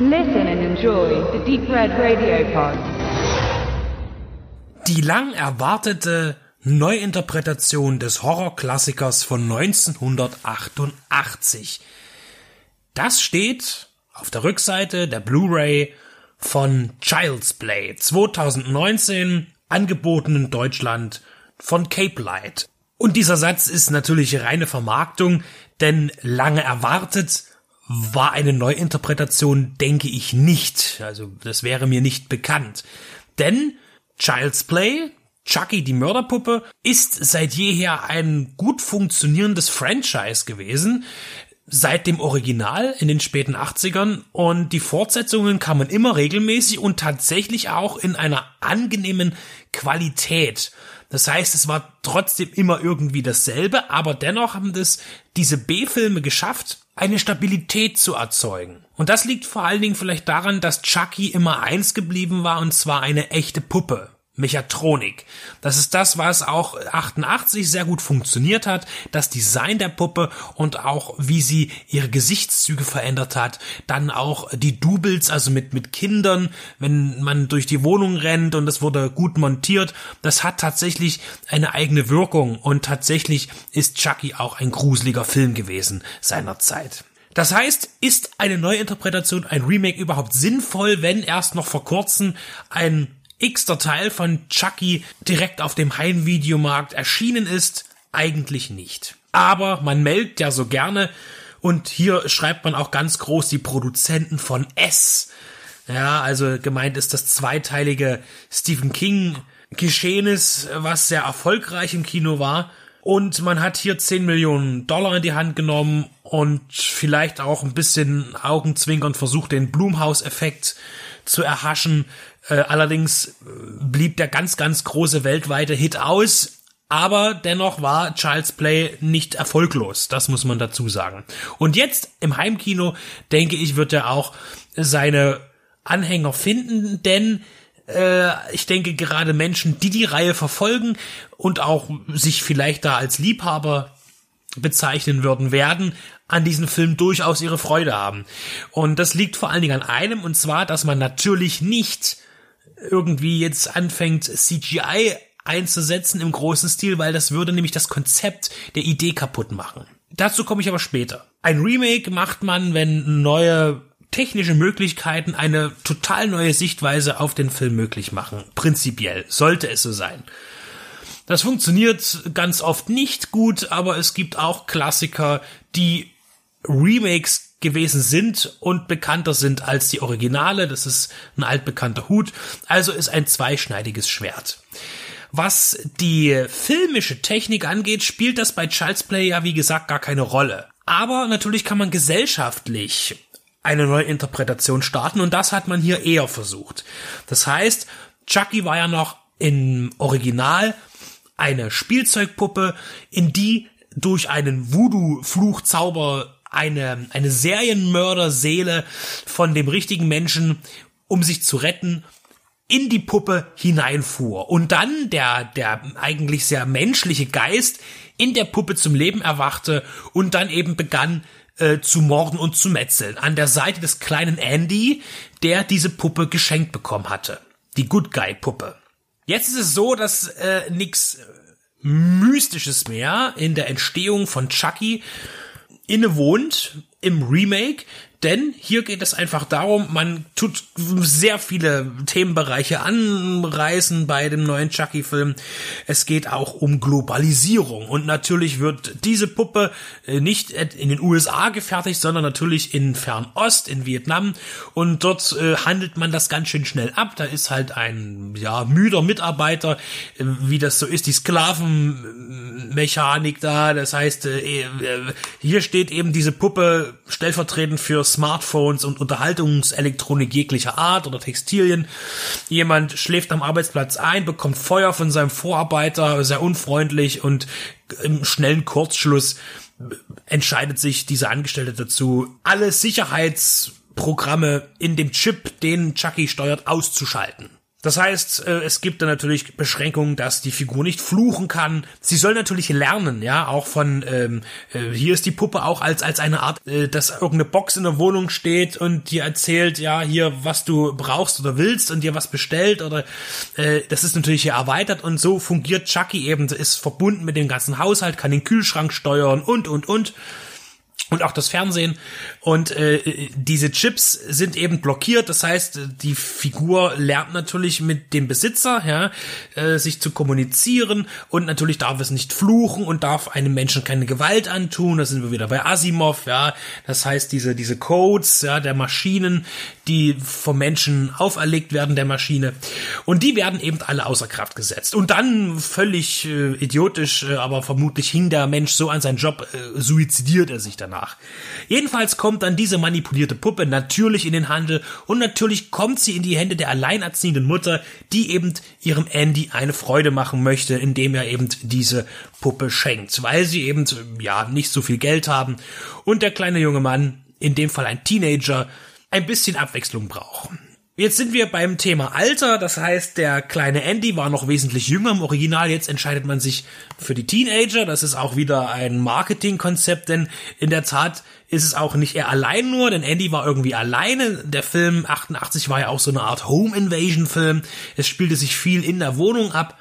Listen and enjoy the Deep Red Radio Pod. Die lang erwartete Neuinterpretation des Horrorklassikers von 1988. Das steht auf der Rückseite der Blu-ray von Child's Play 2019 angeboten in Deutschland von Cape Light. Und dieser Satz ist natürlich reine Vermarktung, denn lange erwartet war eine Neuinterpretation, denke ich nicht. Also das wäre mir nicht bekannt. Denn Child's Play, Chucky die Mörderpuppe, ist seit jeher ein gut funktionierendes Franchise gewesen. Seit dem Original in den späten 80ern und die Fortsetzungen kamen immer regelmäßig und tatsächlich auch in einer angenehmen Qualität. Das heißt, es war trotzdem immer irgendwie dasselbe, aber dennoch haben das diese B-Filme geschafft, eine Stabilität zu erzeugen. Und das liegt vor allen Dingen vielleicht daran, dass Chucky immer eins geblieben war und zwar eine echte Puppe. Mechatronik. Das ist das, was auch 88 sehr gut funktioniert hat. Das Design der Puppe und auch wie sie ihre Gesichtszüge verändert hat. Dann auch die Doubles, also mit, mit Kindern, wenn man durch die Wohnung rennt und es wurde gut montiert. Das hat tatsächlich eine eigene Wirkung und tatsächlich ist Chucky auch ein gruseliger Film gewesen seiner Zeit. Das heißt, ist eine Neuinterpretation, ein Remake überhaupt sinnvoll, wenn erst noch vor kurzem ein x-ter Teil von Chucky direkt auf dem Heimvideomarkt erschienen ist? Eigentlich nicht. Aber man meldet ja so gerne und hier schreibt man auch ganz groß die Produzenten von S. Ja, also gemeint ist das zweiteilige Stephen King Geschehnis, was sehr erfolgreich im Kino war. Und man hat hier 10 Millionen Dollar in die Hand genommen und vielleicht auch ein bisschen Augenzwinkern versucht, den Blumhaus-Effekt zu erhaschen. Äh, allerdings äh, blieb der ganz, ganz große weltweite Hit aus. Aber dennoch war Child's Play nicht erfolglos. Das muss man dazu sagen. Und jetzt im Heimkino, denke ich, wird er auch seine Anhänger finden, denn äh, ich denke gerade Menschen, die die Reihe verfolgen und auch sich vielleicht da als Liebhaber bezeichnen würden, werden an diesem Film durchaus ihre Freude haben. Und das liegt vor allen Dingen an einem, und zwar, dass man natürlich nicht irgendwie jetzt anfängt, CGI einzusetzen im großen Stil, weil das würde nämlich das Konzept der Idee kaputt machen. Dazu komme ich aber später. Ein Remake macht man, wenn neue technische Möglichkeiten eine total neue Sichtweise auf den Film möglich machen. Prinzipiell sollte es so sein. Das funktioniert ganz oft nicht gut, aber es gibt auch Klassiker, die Remakes gewesen sind und bekannter sind als die Originale. Das ist ein altbekannter Hut. Also ist ein zweischneidiges Schwert. Was die filmische Technik angeht, spielt das bei Child's Play ja wie gesagt gar keine Rolle. Aber natürlich kann man gesellschaftlich eine neue Interpretation starten und das hat man hier eher versucht. Das heißt, Chucky war ja noch im Original eine Spielzeugpuppe, in die durch einen Voodoo-Fluchzauber eine, eine Serienmörderseele von dem richtigen Menschen, um sich zu retten, in die Puppe hineinfuhr und dann der, der eigentlich sehr menschliche Geist in der Puppe zum Leben erwachte und dann eben begann, äh, zu morden und zu metzeln. An der Seite des kleinen Andy, der diese Puppe geschenkt bekommen hatte. Die Good Guy Puppe. Jetzt ist es so, dass äh, nix Mystisches mehr in der Entstehung von Chucky innewohnt im Remake, denn hier geht es einfach darum, man tut sehr viele Themenbereiche anreißen bei dem neuen Chucky-Film. Es geht auch um Globalisierung. Und natürlich wird diese Puppe äh, nicht in den USA gefertigt, sondern natürlich in Fernost, in Vietnam. Und dort äh, handelt man das ganz schön schnell ab. Da ist halt ein, ja, müder Mitarbeiter, äh, wie das so ist, die Sklavenmechanik da. Das heißt, hier steht eben diese Puppe stellvertretend für Smartphones und Unterhaltungselektronik jeglicher Art oder Textilien. Jemand schläft am Arbeitsplatz ein, bekommt Feuer von seinem Vorarbeiter, sehr unfreundlich und im schnellen Kurzschluss entscheidet sich dieser Angestellte dazu, alle Sicherheitsprogramme in dem Chip, den Chucky steuert, auszuschalten. Das heißt, äh, es gibt da natürlich Beschränkungen, dass die Figur nicht fluchen kann. Sie soll natürlich lernen, ja, auch von ähm, äh, hier ist die Puppe auch als als eine Art, äh, dass irgendeine Box in der Wohnung steht und dir erzählt, ja, hier was du brauchst oder willst und dir was bestellt oder äh, das ist natürlich hier erweitert und so fungiert Chucky eben, ist verbunden mit dem ganzen Haushalt, kann den Kühlschrank steuern und und und und auch das Fernsehen. Und äh, diese Chips sind eben blockiert. Das heißt, die Figur lernt natürlich mit dem Besitzer, ja, äh, sich zu kommunizieren. Und natürlich darf es nicht fluchen und darf einem Menschen keine Gewalt antun. Da sind wir wieder bei Asimov, ja. Das heißt, diese diese Codes, ja, der Maschinen, die vom Menschen auferlegt werden, der Maschine. Und die werden eben alle außer Kraft gesetzt. Und dann völlig äh, idiotisch, äh, aber vermutlich hing der Mensch so an seinen Job, äh, suizidiert er sich danach nach. Jedenfalls kommt dann diese manipulierte Puppe natürlich in den Handel und natürlich kommt sie in die Hände der alleinerziehenden Mutter, die eben ihrem Andy eine Freude machen möchte, indem er eben diese Puppe schenkt, weil sie eben ja nicht so viel Geld haben und der kleine junge Mann, in dem Fall ein Teenager, ein bisschen Abwechslung braucht. Jetzt sind wir beim Thema Alter, das heißt, der kleine Andy war noch wesentlich jünger im Original, jetzt entscheidet man sich für die Teenager, das ist auch wieder ein Marketingkonzept, denn in der Tat ist es auch nicht er allein nur, denn Andy war irgendwie alleine. Der Film 88 war ja auch so eine Art Home Invasion Film. Es spielte sich viel in der Wohnung ab.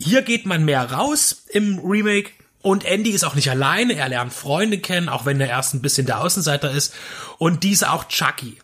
Hier geht man mehr raus im Remake. Und Andy ist auch nicht alleine, er lernt Freunde kennen, auch wenn er erst ein bisschen der Außenseiter ist. Und diese auch Chucky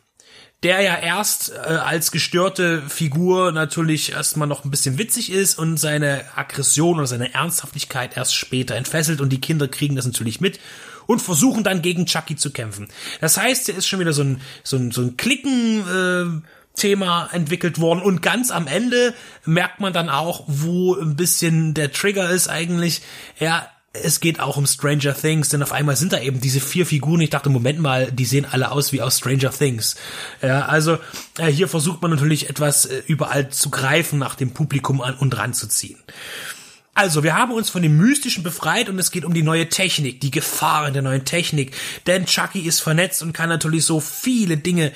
der ja erst äh, als gestörte Figur natürlich erstmal noch ein bisschen witzig ist und seine Aggression oder seine Ernsthaftigkeit erst später entfesselt und die Kinder kriegen das natürlich mit und versuchen dann gegen Chucky zu kämpfen. Das heißt, er ist schon wieder so ein, so ein, so ein Klicken, äh, Thema entwickelt worden und ganz am Ende merkt man dann auch, wo ein bisschen der Trigger ist eigentlich. Ja, es geht auch um Stranger Things, denn auf einmal sind da eben diese vier Figuren. Ich dachte, Moment mal, die sehen alle aus wie aus Stranger Things. Ja, also äh, hier versucht man natürlich etwas äh, überall zu greifen, nach dem Publikum an und ranzuziehen. Also, wir haben uns von dem Mystischen befreit und es geht um die neue Technik, die Gefahren der neuen Technik. Denn Chucky ist vernetzt und kann natürlich so viele Dinge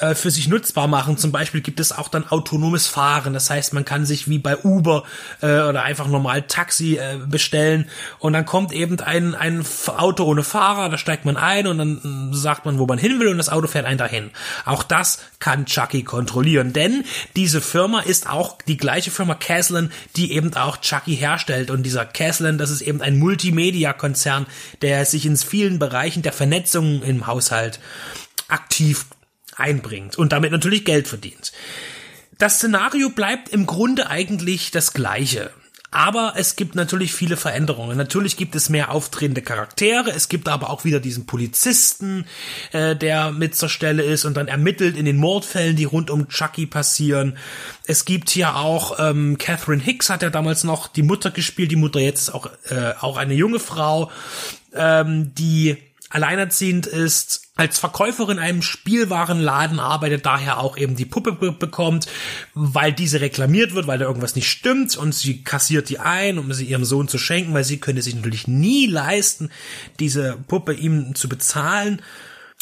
äh, für sich nutzbar machen. Zum Beispiel gibt es auch dann autonomes Fahren. Das heißt, man kann sich wie bei Uber äh, oder einfach normal Taxi äh, bestellen und dann kommt eben ein, ein Auto ohne Fahrer, da steigt man ein und dann sagt man, wo man hin will und das Auto fährt einen dahin. Auch das kann Chucky kontrollieren, denn diese Firma ist auch die gleiche Firma Caslan, die eben auch Chucky herstellt und dieser Caslan, das ist eben ein Multimedia-Konzern, der sich in vielen Bereichen der Vernetzung im Haushalt aktiv einbringt und damit natürlich Geld verdient. Das Szenario bleibt im Grunde eigentlich das gleiche. Aber es gibt natürlich viele Veränderungen. Natürlich gibt es mehr auftretende Charaktere. Es gibt aber auch wieder diesen Polizisten, äh, der mit zur Stelle ist und dann ermittelt in den Mordfällen, die rund um Chucky passieren. Es gibt hier auch ähm, Catherine Hicks hat ja damals noch die Mutter gespielt. Die Mutter jetzt ist auch äh, auch eine junge Frau, ähm, die alleinerziehend ist, als Verkäuferin in einem Spielwarenladen arbeitet, daher auch eben die Puppe bekommt, weil diese reklamiert wird, weil da irgendwas nicht stimmt und sie kassiert die ein, um sie ihrem Sohn zu schenken, weil sie könnte sich natürlich nie leisten, diese Puppe ihm zu bezahlen.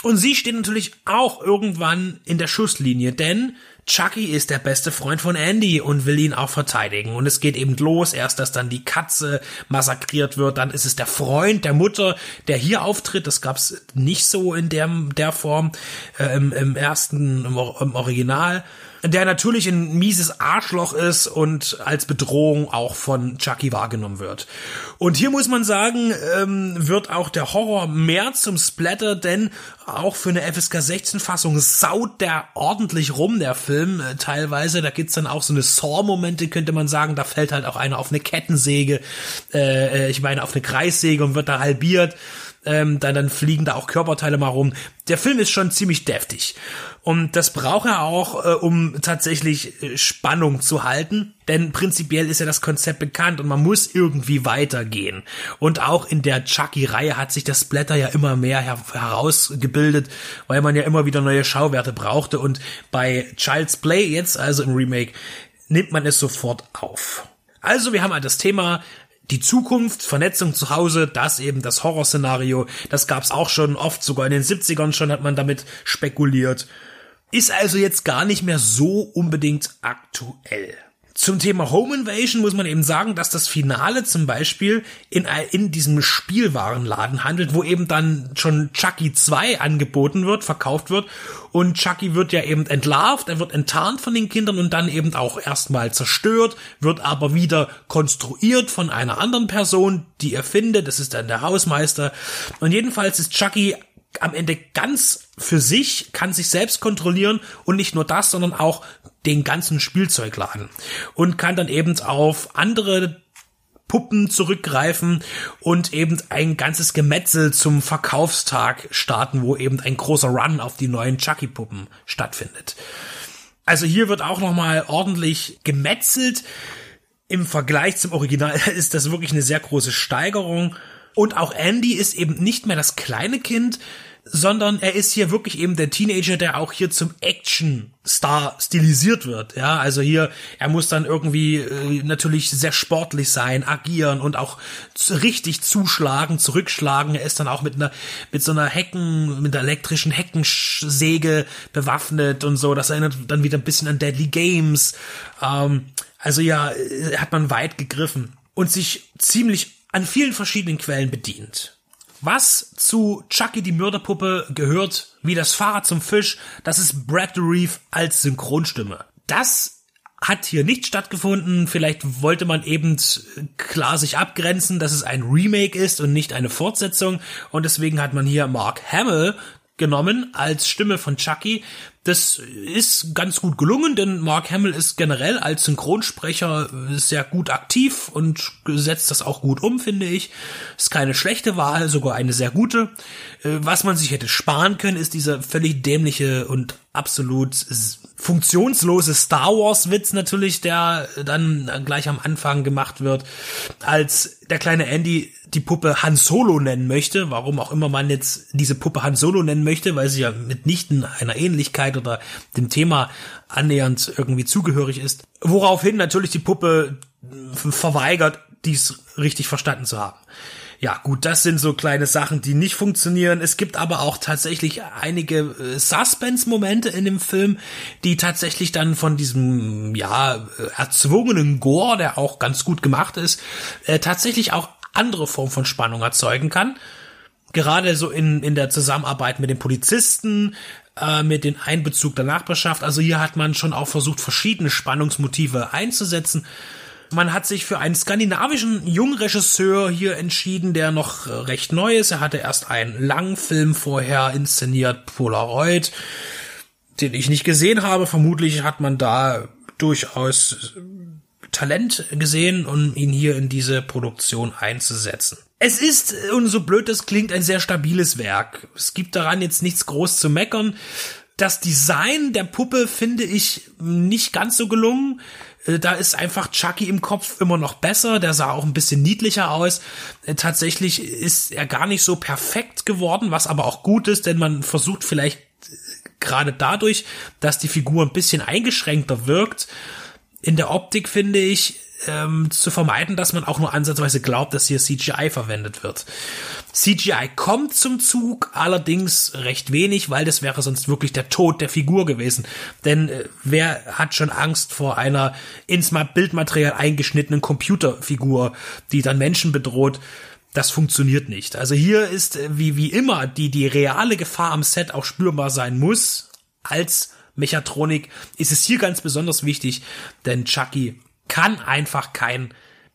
Und sie steht natürlich auch irgendwann in der Schusslinie, denn Chucky ist der beste Freund von Andy und will ihn auch verteidigen. Und es geht eben los, erst dass dann die Katze massakriert wird, dann ist es der Freund der Mutter, der hier auftritt. Das gab's nicht so in der, der Form äh, im, im ersten, im, im Original der natürlich ein mieses Arschloch ist und als Bedrohung auch von Chucky wahrgenommen wird. Und hier muss man sagen, ähm, wird auch der Horror mehr zum Splatter, denn auch für eine FSK 16 Fassung saut der ordentlich rum, der Film, äh, teilweise. Da gibt's dann auch so eine Saw-Momente, könnte man sagen. Da fällt halt auch einer auf eine Kettensäge, äh, äh ich meine auf eine Kreissäge und wird da halbiert ähm, dann, dann fliegen da auch Körperteile mal rum. Der Film ist schon ziemlich deftig. Und das braucht er auch, äh, um tatsächlich äh, Spannung zu halten. Denn prinzipiell ist ja das Konzept bekannt und man muss irgendwie weitergehen. Und auch in der Chucky-Reihe hat sich das Splatter ja immer mehr her herausgebildet, weil man ja immer wieder neue Schauwerte brauchte. Und bei Child's Play jetzt, also im Remake, nimmt man es sofort auf. Also wir haben halt das Thema die Zukunft, Vernetzung zu Hause, das eben das Horrorszenario, das gab's auch schon oft, sogar in den 70ern schon hat man damit spekuliert. Ist also jetzt gar nicht mehr so unbedingt aktuell. Zum Thema Home Invasion muss man eben sagen, dass das Finale zum Beispiel in, in diesem Spielwarenladen handelt, wo eben dann schon Chucky 2 angeboten wird, verkauft wird. Und Chucky wird ja eben entlarvt, er wird enttarnt von den Kindern und dann eben auch erstmal zerstört, wird aber wieder konstruiert von einer anderen Person, die er findet. Das ist dann der Hausmeister. Und jedenfalls ist Chucky am Ende ganz für sich, kann sich selbst kontrollieren und nicht nur das, sondern auch den ganzen Spielzeugladen und kann dann eben auf andere Puppen zurückgreifen und eben ein ganzes Gemetzel zum Verkaufstag starten, wo eben ein großer Run auf die neuen Chucky-Puppen stattfindet. Also hier wird auch nochmal ordentlich gemetzelt. Im Vergleich zum Original ist das wirklich eine sehr große Steigerung. Und auch Andy ist eben nicht mehr das kleine Kind, sondern er ist hier wirklich eben der Teenager, der auch hier zum Action-Star stilisiert wird. Ja, also hier, er muss dann irgendwie äh, natürlich sehr sportlich sein, agieren und auch richtig zuschlagen, zurückschlagen. Er ist dann auch mit einer, mit so einer Hecken, mit einer elektrischen Heckensäge bewaffnet und so. Das erinnert dann wieder ein bisschen an Deadly Games. Ähm, also ja, äh, hat man weit gegriffen und sich ziemlich an vielen verschiedenen Quellen bedient. Was zu Chucky die Mörderpuppe gehört, wie das Fahrrad zum Fisch, das ist Brad Reef als Synchronstimme. Das hat hier nicht stattgefunden. Vielleicht wollte man eben klar sich abgrenzen, dass es ein Remake ist und nicht eine Fortsetzung. Und deswegen hat man hier Mark Hamill genommen als Stimme von Chucky. Das ist ganz gut gelungen, denn Mark Hamill ist generell als Synchronsprecher sehr gut aktiv und setzt das auch gut um, finde ich. Ist keine schlechte Wahl, sogar eine sehr gute. Äh, was man sich hätte sparen können, ist dieser völlig dämliche und absolut funktionslose Star Wars Witz natürlich, der dann gleich am Anfang gemacht wird, als der kleine Andy die Puppe Han Solo nennen möchte, warum auch immer man jetzt diese Puppe Han Solo nennen möchte, weil sie ja mitnichten einer Ähnlichkeit oder dem Thema annähernd irgendwie zugehörig ist. Woraufhin natürlich die Puppe verweigert, dies richtig verstanden zu haben. Ja, gut, das sind so kleine Sachen, die nicht funktionieren. Es gibt aber auch tatsächlich einige äh, Suspense-Momente in dem Film, die tatsächlich dann von diesem, ja, äh, erzwungenen Gore, der auch ganz gut gemacht ist, äh, tatsächlich auch andere Form von Spannung erzeugen kann. Gerade so in, in der Zusammenarbeit mit den Polizisten, äh, mit dem Einbezug der Nachbarschaft. Also hier hat man schon auch versucht, verschiedene Spannungsmotive einzusetzen. Man hat sich für einen skandinavischen Jungregisseur hier entschieden, der noch äh, recht neu ist. Er hatte erst einen langen Film vorher inszeniert, Polaroid, den ich nicht gesehen habe. Vermutlich hat man da durchaus Talent gesehen, um ihn hier in diese Produktion einzusetzen. Es ist, und so blöd es klingt, ein sehr stabiles Werk. Es gibt daran jetzt nichts groß zu meckern. Das Design der Puppe finde ich nicht ganz so gelungen. Äh, da ist einfach Chucky im Kopf immer noch besser. Der sah auch ein bisschen niedlicher aus. Äh, tatsächlich ist er gar nicht so perfekt geworden, was aber auch gut ist, denn man versucht vielleicht äh, gerade dadurch, dass die Figur ein bisschen eingeschränkter wirkt. In der Optik finde ich, ähm, zu vermeiden, dass man auch nur ansatzweise glaubt, dass hier CGI verwendet wird. CGI kommt zum Zug, allerdings recht wenig, weil das wäre sonst wirklich der Tod der Figur gewesen. Denn äh, wer hat schon Angst vor einer ins Bildmaterial eingeschnittenen Computerfigur, die dann Menschen bedroht? Das funktioniert nicht. Also hier ist äh, wie, wie immer die, die reale Gefahr am Set auch spürbar sein muss. Als Mechatronik ist es hier ganz besonders wichtig, denn Chucky kann einfach kein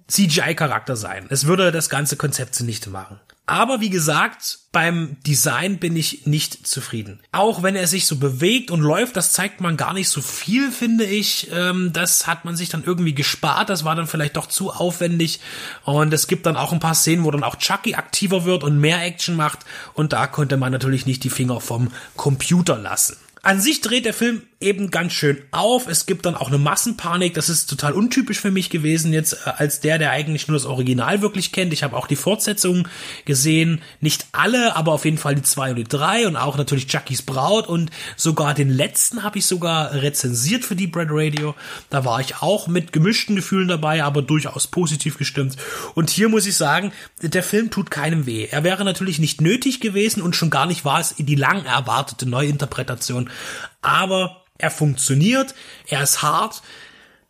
CGI-Charakter sein. Es würde das ganze Konzept zunichte machen. Aber wie gesagt, beim Design bin ich nicht zufrieden. Auch wenn er sich so bewegt und läuft, das zeigt man gar nicht so viel, finde ich. Ähm, das hat man sich dann irgendwie gespart. Das war dann vielleicht doch zu aufwendig. Und es gibt dann auch ein paar Szenen, wo dann auch Chucky aktiver wird und mehr Action macht. Und da konnte man natürlich nicht die Finger vom Computer lassen. An sich dreht der Film eben ganz schön auf. Es gibt dann auch eine Massenpanik. Das ist total untypisch für mich gewesen jetzt äh, als der, der eigentlich nur das Original wirklich kennt. Ich habe auch die Fortsetzungen gesehen. Nicht alle, aber auf jeden Fall die zwei und die drei und auch natürlich Chucky's Braut und sogar den letzten habe ich sogar rezensiert für die Bread Radio. Da war ich auch mit gemischten Gefühlen dabei, aber durchaus positiv gestimmt. Und hier muss ich sagen, der Film tut keinem weh. Er wäre natürlich nicht nötig gewesen und schon gar nicht war es die lang erwartete Neuinterpretation aber er funktioniert, er ist hart.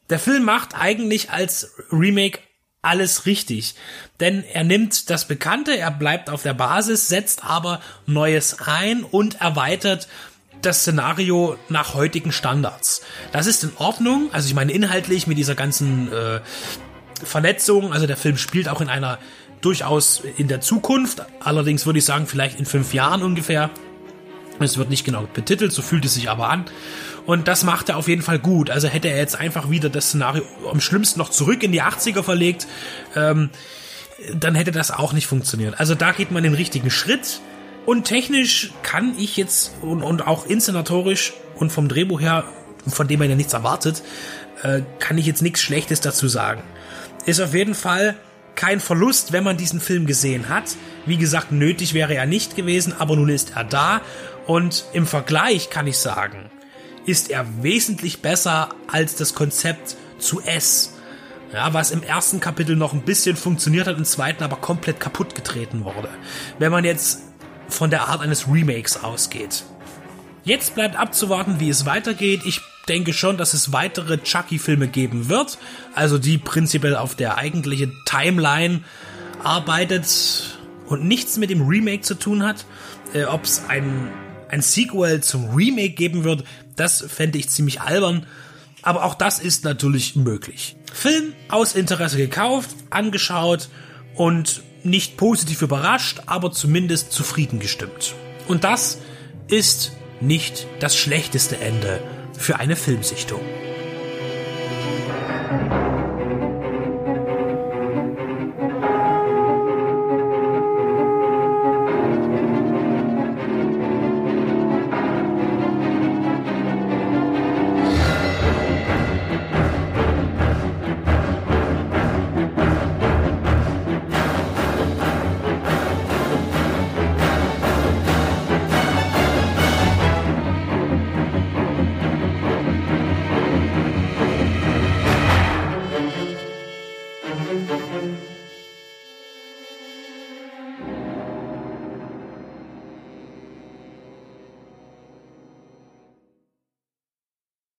Der Film macht eigentlich als Remake alles richtig. Denn er nimmt das Bekannte, er bleibt auf der Basis, setzt aber Neues ein und erweitert das Szenario nach heutigen Standards. Das ist in Ordnung. Also ich meine inhaltlich mit dieser ganzen äh, Vernetzung. Also der Film spielt auch in einer durchaus in der Zukunft. Allerdings würde ich sagen vielleicht in fünf Jahren ungefähr. Es wird nicht genau betitelt, so fühlt es sich aber an. Und das macht er auf jeden Fall gut. Also hätte er jetzt einfach wieder das Szenario am schlimmsten noch zurück in die 80er verlegt, ähm, dann hätte das auch nicht funktioniert. Also da geht man den richtigen Schritt. Und technisch kann ich jetzt und, und auch inszenatorisch und vom Drehbuch her, von dem man ja nichts erwartet, äh, kann ich jetzt nichts Schlechtes dazu sagen. Ist auf jeden Fall kein Verlust, wenn man diesen Film gesehen hat. Wie gesagt, nötig wäre er nicht gewesen, aber nun ist er da. Und im Vergleich kann ich sagen, ist er wesentlich besser als das Konzept zu S. Ja, was im ersten Kapitel noch ein bisschen funktioniert hat, im zweiten aber komplett kaputt getreten wurde. Wenn man jetzt von der Art eines Remakes ausgeht. Jetzt bleibt abzuwarten, wie es weitergeht. Ich denke schon, dass es weitere Chucky-Filme geben wird. Also die prinzipiell auf der eigentlichen Timeline arbeitet und nichts mit dem Remake zu tun hat. Äh, Ob es ein, ein Sequel zum Remake geben wird, das fände ich ziemlich albern. Aber auch das ist natürlich möglich. Film aus Interesse gekauft, angeschaut und nicht positiv überrascht, aber zumindest zufrieden gestimmt. Und das ist nicht das schlechteste Ende für eine Filmsichtung.